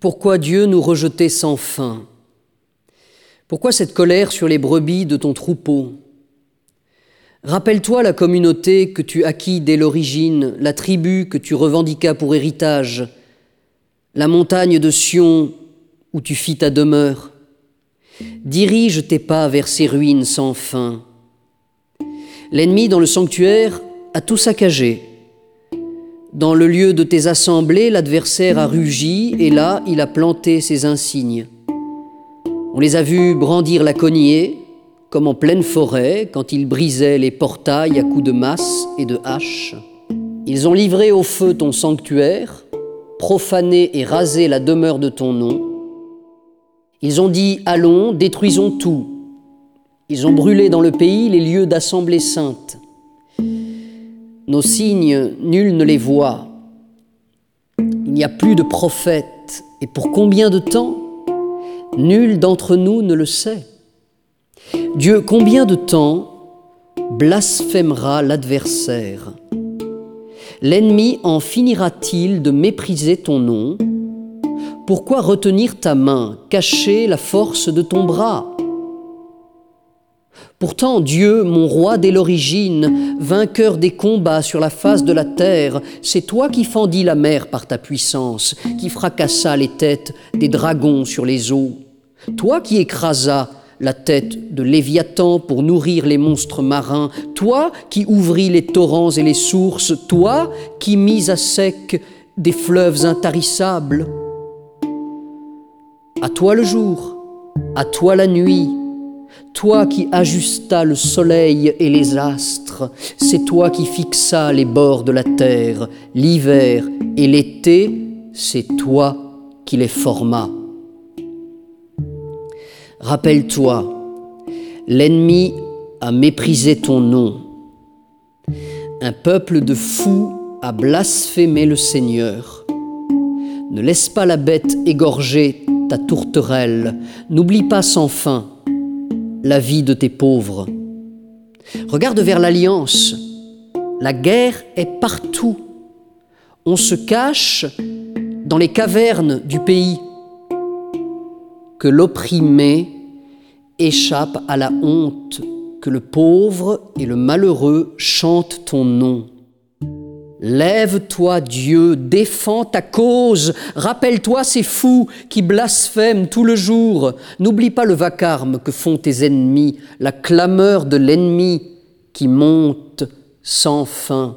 Pourquoi Dieu nous rejetait sans fin? Pourquoi cette colère sur les brebis de ton troupeau? Rappelle-toi la communauté que tu acquis dès l'origine, la tribu que tu revendiquas pour héritage, la montagne de Sion où tu fis ta demeure. Dirige tes pas vers ces ruines sans fin. L'ennemi dans le sanctuaire a tout saccagé. Dans le lieu de tes assemblées, l'adversaire a rugi, et là il a planté ses insignes. On les a vus brandir la cognée, comme en pleine forêt, quand ils brisaient les portails à coups de masse et de hache. Ils ont livré au feu ton sanctuaire, profané et rasé la demeure de ton nom. Ils ont dit Allons, détruisons tout. Ils ont brûlé dans le pays les lieux d'assemblée sainte. Nos signes, nul ne les voit. Il n'y a plus de prophètes. Et pour combien de temps? Nul d'entre nous ne le sait. Dieu, combien de temps blasphémera l'adversaire? L'ennemi en finira-t-il de mépriser ton nom? Pourquoi retenir ta main, cacher la force de ton bras? Pourtant Dieu, mon roi dès l'origine, vainqueur des combats sur la face de la terre, c'est toi qui fendis la mer par ta puissance, qui fracassa les têtes des dragons sur les eaux, toi qui écrasa la tête de Léviathan pour nourrir les monstres marins, toi qui ouvris les torrents et les sources, toi qui mis à sec des fleuves intarissables. À toi le jour, à toi la nuit, toi qui ajustas le soleil et les astres, c'est toi qui fixa les bords de la terre, l'hiver et l'été, c'est toi qui les formas. Rappelle-toi, l'ennemi a méprisé ton nom. Un peuple de fous a blasphémé le Seigneur. Ne laisse pas la bête égorger ta tourterelle, n'oublie pas sans fin la vie de tes pauvres. Regarde vers l'alliance. La guerre est partout. On se cache dans les cavernes du pays. Que l'opprimé échappe à la honte, que le pauvre et le malheureux chantent ton nom. Lève-toi, Dieu, défends ta cause, rappelle-toi ces fous qui blasphèment tout le jour. N'oublie pas le vacarme que font tes ennemis, la clameur de l'ennemi qui monte sans fin.